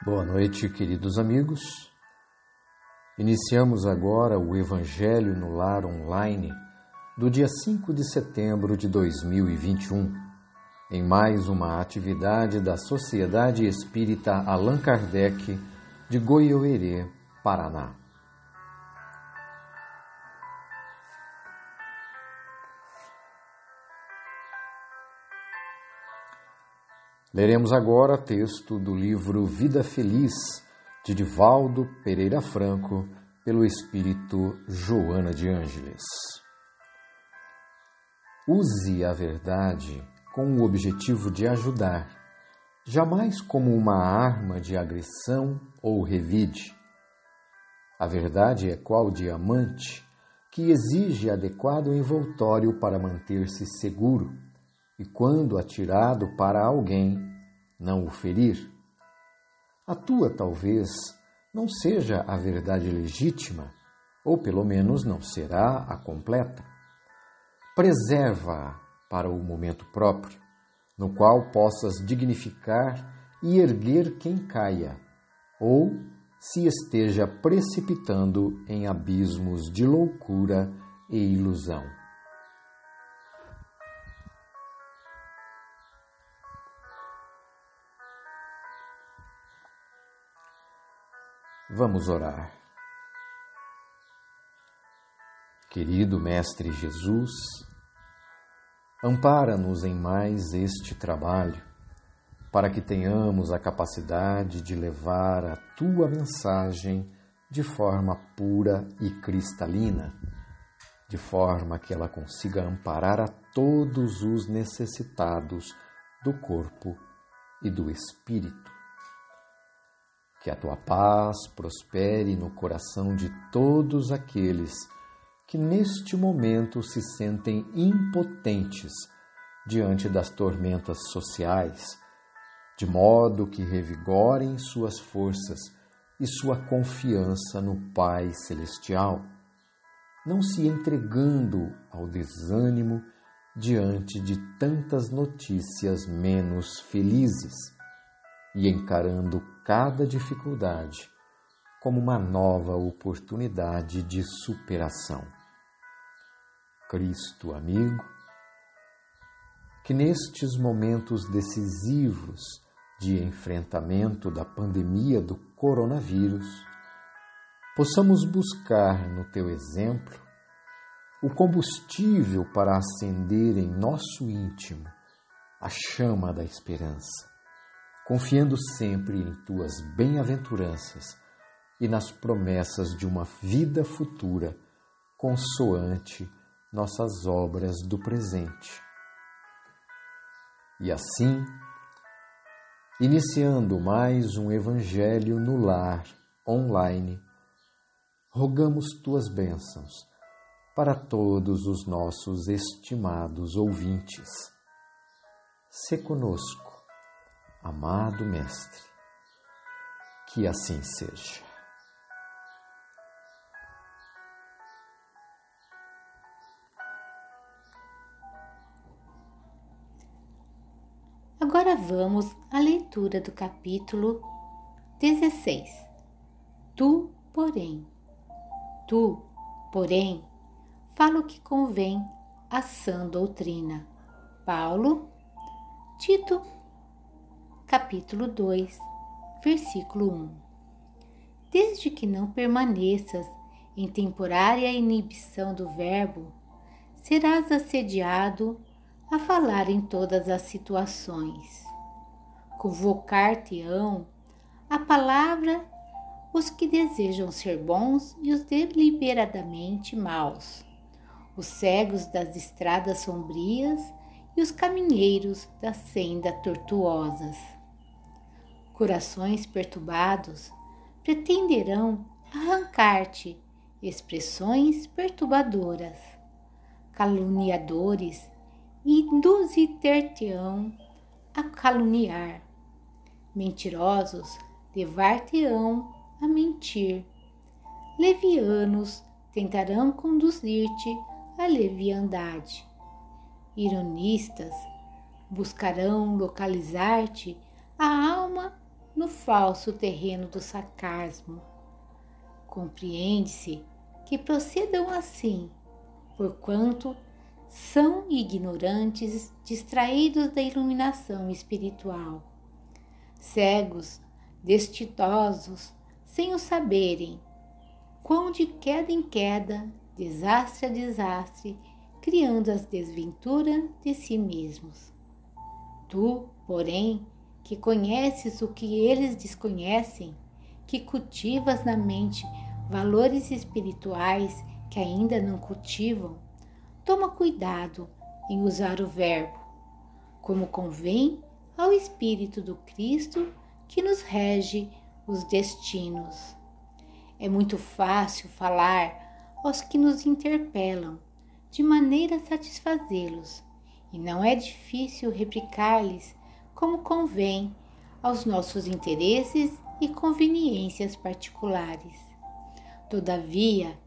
Boa noite, queridos amigos. Iniciamos agora o Evangelho no Lar Online do dia 5 de setembro de 2021, em mais uma atividade da Sociedade Espírita Allan Kardec de Goiôerê, Paraná. Leremos agora texto do livro Vida Feliz, de Divaldo Pereira Franco, pelo espírito Joana de Ângeles. Use a verdade com o objetivo de ajudar, jamais como uma arma de agressão ou revide. A verdade é qual diamante que exige adequado envoltório para manter-se seguro e, quando atirado para alguém, não o ferir. A tua, talvez, não seja a verdade legítima, ou pelo menos não será a completa. Preserva-a para o momento próprio, no qual possas dignificar e erguer quem caia, ou se esteja precipitando em abismos de loucura e ilusão. Vamos orar. Querido Mestre Jesus, ampara-nos em mais este trabalho, para que tenhamos a capacidade de levar a tua mensagem de forma pura e cristalina, de forma que ela consiga amparar a todos os necessitados do corpo e do espírito. Que a tua paz prospere no coração de todos aqueles que neste momento se sentem impotentes diante das tormentas sociais, de modo que revigorem suas forças e sua confiança no Pai Celestial, não se entregando ao desânimo diante de tantas notícias menos felizes e encarando cada dificuldade como uma nova oportunidade de superação. Cristo amigo, que nestes momentos decisivos de enfrentamento da pandemia do coronavírus, possamos buscar no teu exemplo o combustível para acender em nosso íntimo a chama da esperança confiando sempre em tuas bem-aventuranças e nas promessas de uma vida futura consoante nossas obras do presente. E assim, iniciando mais um Evangelho no Lar online, rogamos tuas bênçãos para todos os nossos estimados ouvintes. Se conosco Amado Mestre, que assim seja. Agora vamos à leitura do capítulo 16. Tu, porém, tu, porém, fala o que convém à sã doutrina. Paulo, Tito capítulo 2, versículo 1. Desde que não permaneças em temporária inibição do Verbo, serás assediado a falar em todas as situações. Convocar-te-ão a palavra os que desejam ser bons e os deliberadamente maus, os cegos das estradas sombrias e os caminheiros da senda tortuosas corações perturbados pretenderão arrancar-te expressões perturbadoras. Caluniadores induzir-te-ão a caluniar. Mentirosos levar-te-ão a mentir. Levianos tentarão conduzir-te à leviandade. Ironistas buscarão localizar-te a alma no falso terreno do sarcasmo. Compreende-se que procedam assim, porquanto são ignorantes, distraídos da iluminação espiritual, cegos, destitosos, sem o saberem, quão de queda em queda, desastre a desastre, criando as desventuras de si mesmos. Tu, porém, que conheces o que eles desconhecem, que cultivas na mente valores espirituais que ainda não cultivam, toma cuidado em usar o verbo, como convém ao Espírito do Cristo que nos rege os destinos. É muito fácil falar aos que nos interpelam, de maneira a satisfazê-los, e não é difícil replicar-lhes como convém aos nossos interesses e conveniências particulares. Todavia,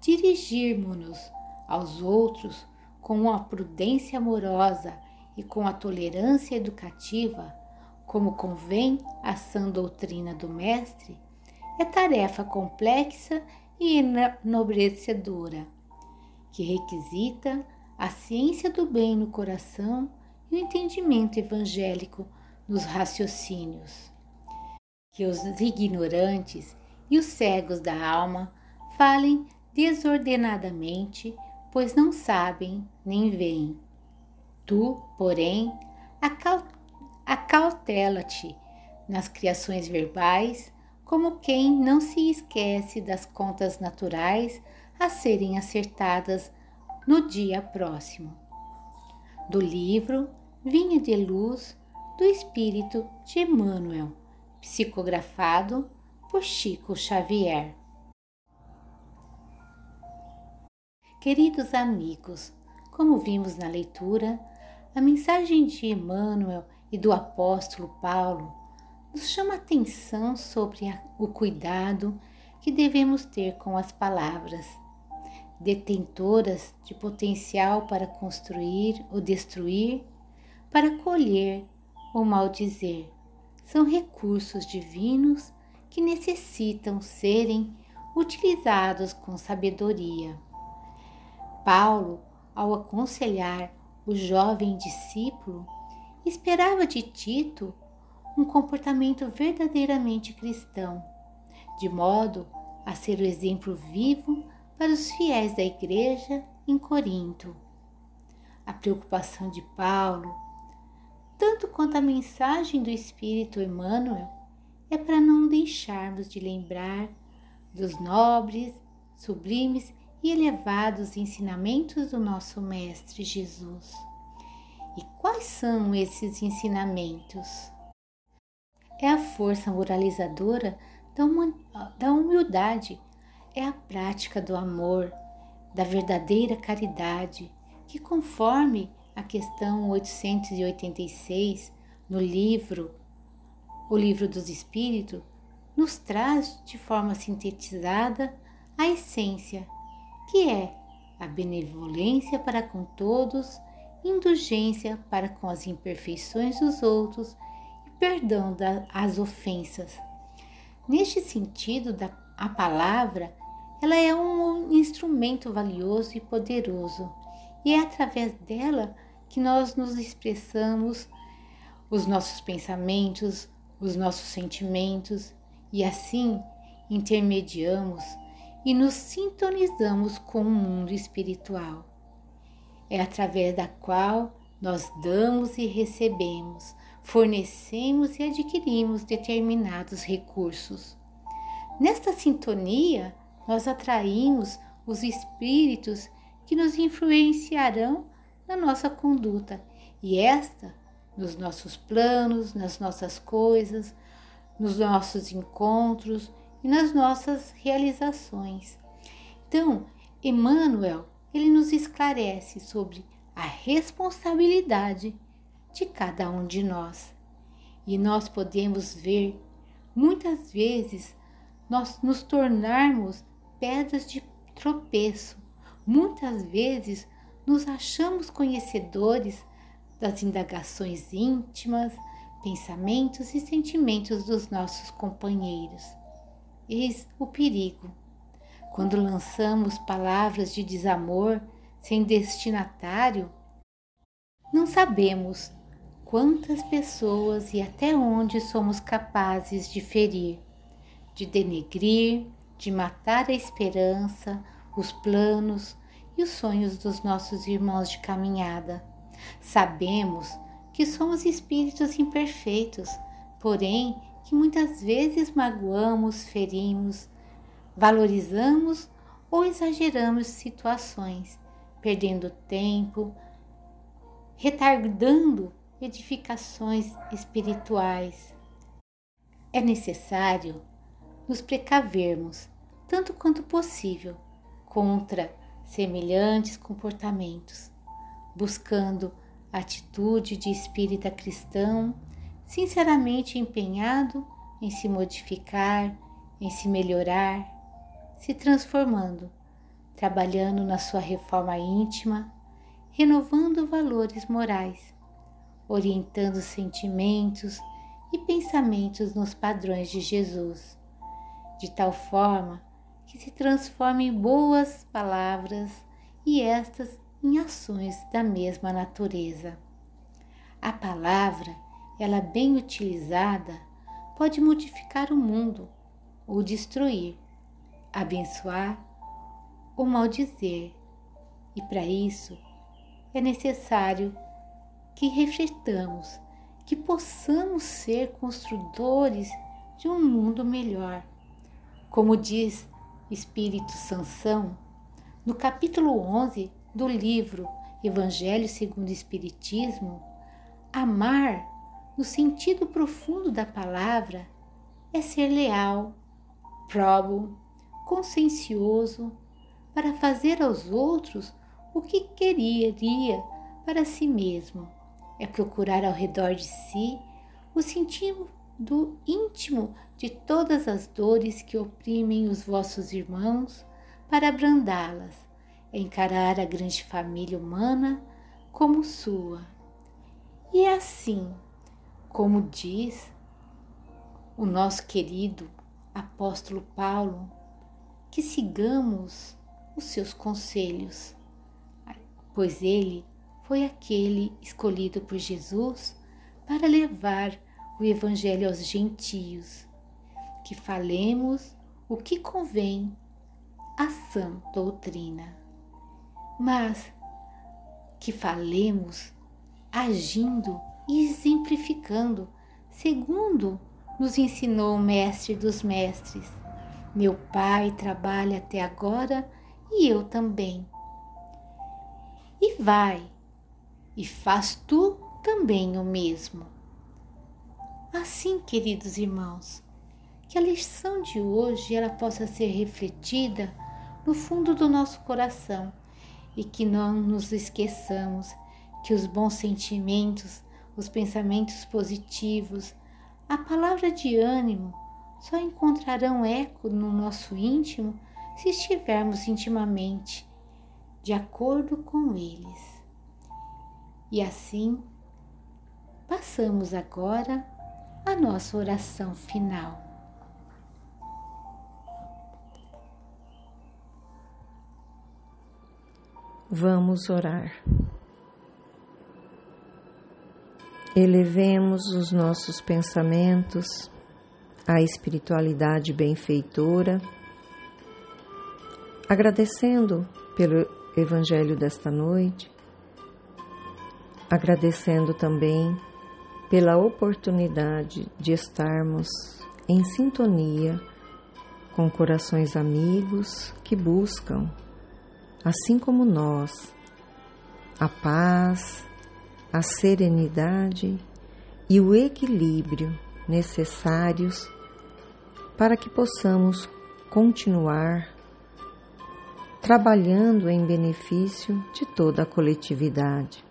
dirigirmos-nos aos outros com a prudência amorosa e com a tolerância educativa, como convém à sã doutrina do Mestre, é tarefa complexa e enobrecedora, que requisita a ciência do bem no coração e o entendimento evangélico nos raciocínios. Que os ignorantes e os cegos da alma falem desordenadamente, pois não sabem nem veem. Tu, porém, acautela-te nas criações verbais, como quem não se esquece das contas naturais a serem acertadas no dia próximo. Do livro Vinha de Luz do Espírito de Emmanuel, psicografado por Chico Xavier. Queridos amigos, como vimos na leitura, a mensagem de Emmanuel e do apóstolo Paulo nos chama atenção sobre o cuidado que devemos ter com as palavras, detentoras de potencial para construir ou destruir, para colher ou maldizer. São recursos divinos que necessitam serem utilizados com sabedoria. Paulo, ao aconselhar o jovem discípulo, esperava de Tito um comportamento verdadeiramente cristão, de modo a ser o exemplo vivo para os fiéis da igreja em Corinto. A preocupação de Paulo, tanto quanto a mensagem do Espírito Emmanuel, é para não deixarmos de lembrar dos nobres, sublimes e elevados ensinamentos do nosso Mestre Jesus. E quais são esses ensinamentos? É a força moralizadora da humildade, é a prática do amor, da verdadeira caridade, que, conforme a questão 886 no livro O Livro dos Espíritos, nos traz de forma sintetizada a essência que é a benevolência para com todos, indulgência para com as imperfeições dos outros e perdão das ofensas. Neste sentido, da, a palavra ela é um instrumento valioso e poderoso, e é através dela que nós nos expressamos os nossos pensamentos, os nossos sentimentos, e assim intermediamos e nos sintonizamos com o mundo espiritual. É através da qual nós damos e recebemos, fornecemos e adquirimos determinados recursos. Nesta sintonia, nós atraímos os espíritos que nos influenciarão na nossa conduta e esta nos nossos planos, nas nossas coisas, nos nossos encontros e nas nossas realizações. Então, Emmanuel, ele nos esclarece sobre a responsabilidade de cada um de nós. E nós podemos ver muitas vezes nós nos tornarmos pedras de tropeço. Muitas vezes nos achamos conhecedores das indagações íntimas, pensamentos e sentimentos dos nossos companheiros. Eis o perigo. Quando lançamos palavras de desamor sem destinatário, não sabemos quantas pessoas e até onde somos capazes de ferir, de denegrir, de matar a esperança, os planos e os sonhos dos nossos irmãos de caminhada. Sabemos que somos espíritos imperfeitos, porém que muitas vezes magoamos, ferimos, valorizamos ou exageramos situações, perdendo tempo, retardando edificações espirituais. É necessário nos precavermos, tanto quanto possível, contra semelhantes comportamentos, buscando atitude de espírita cristão, sinceramente empenhado em se modificar, em se melhorar, se transformando, trabalhando na sua reforma íntima, renovando valores morais orientando sentimentos e pensamentos nos padrões de Jesus, de tal forma que se transforme em boas palavras e estas em ações da mesma natureza. A palavra, ela bem utilizada, pode modificar o mundo ou destruir, abençoar ou maldizer, e para isso é necessário que refletamos, que possamos ser construtores de um mundo melhor. Como diz Espírito Sansão, no capítulo 11 do livro Evangelho segundo o Espiritismo, amar, no sentido profundo da palavra, é ser leal, próbo, consciencioso, para fazer aos outros o que queria para si mesmo. É procurar ao redor de si o sentido do íntimo de todas as dores que oprimem os vossos irmãos para abrandá-las, encarar a grande família humana como sua. E é assim, como diz o nosso querido apóstolo Paulo, que sigamos os seus conselhos, pois ele foi aquele escolhido por Jesus para levar o Evangelho aos gentios, que falemos o que convém à sã doutrina, mas que falemos agindo e exemplificando, segundo nos ensinou o Mestre dos Mestres. Meu Pai trabalha até agora e eu também. E vai e faz tu também o mesmo. Assim, queridos irmãos, que a lição de hoje ela possa ser refletida no fundo do nosso coração e que não nos esqueçamos que os bons sentimentos, os pensamentos positivos, a palavra de ânimo só encontrarão eco no nosso íntimo se estivermos intimamente de acordo com eles. E assim, passamos agora a nossa oração final. Vamos orar. Elevemos os nossos pensamentos à espiritualidade benfeitora, agradecendo pelo Evangelho desta noite, agradecendo também pela oportunidade de estarmos em sintonia com corações amigos que buscam, assim como nós, a paz, a serenidade e o equilíbrio necessários para que possamos continuar trabalhando em benefício de toda a coletividade.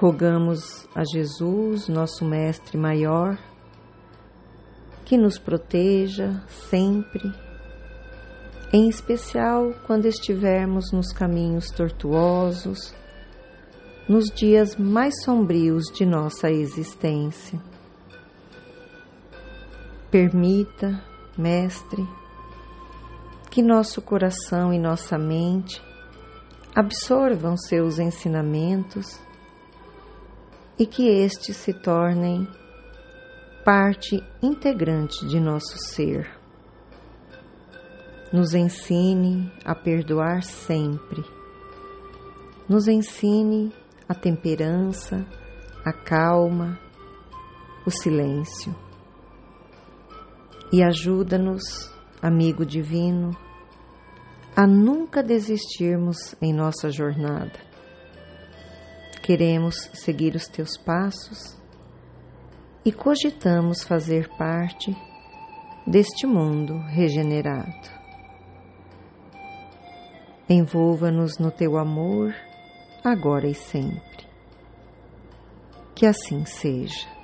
Rogamos a Jesus, nosso Mestre Maior, que nos proteja sempre, em especial quando estivermos nos caminhos tortuosos, nos dias mais sombrios de nossa existência. Permita, Mestre, que nosso coração e nossa mente absorvam seus ensinamentos e que estes se tornem parte integrante de nosso ser. Nos ensine a perdoar sempre. Nos ensine a temperança, a calma, o silêncio. E ajuda-nos, amigo divino, a nunca desistirmos em nossa jornada. Queremos seguir os teus passos e cogitamos fazer parte deste mundo regenerado. Envolva-nos no teu amor, agora e sempre. Que assim seja.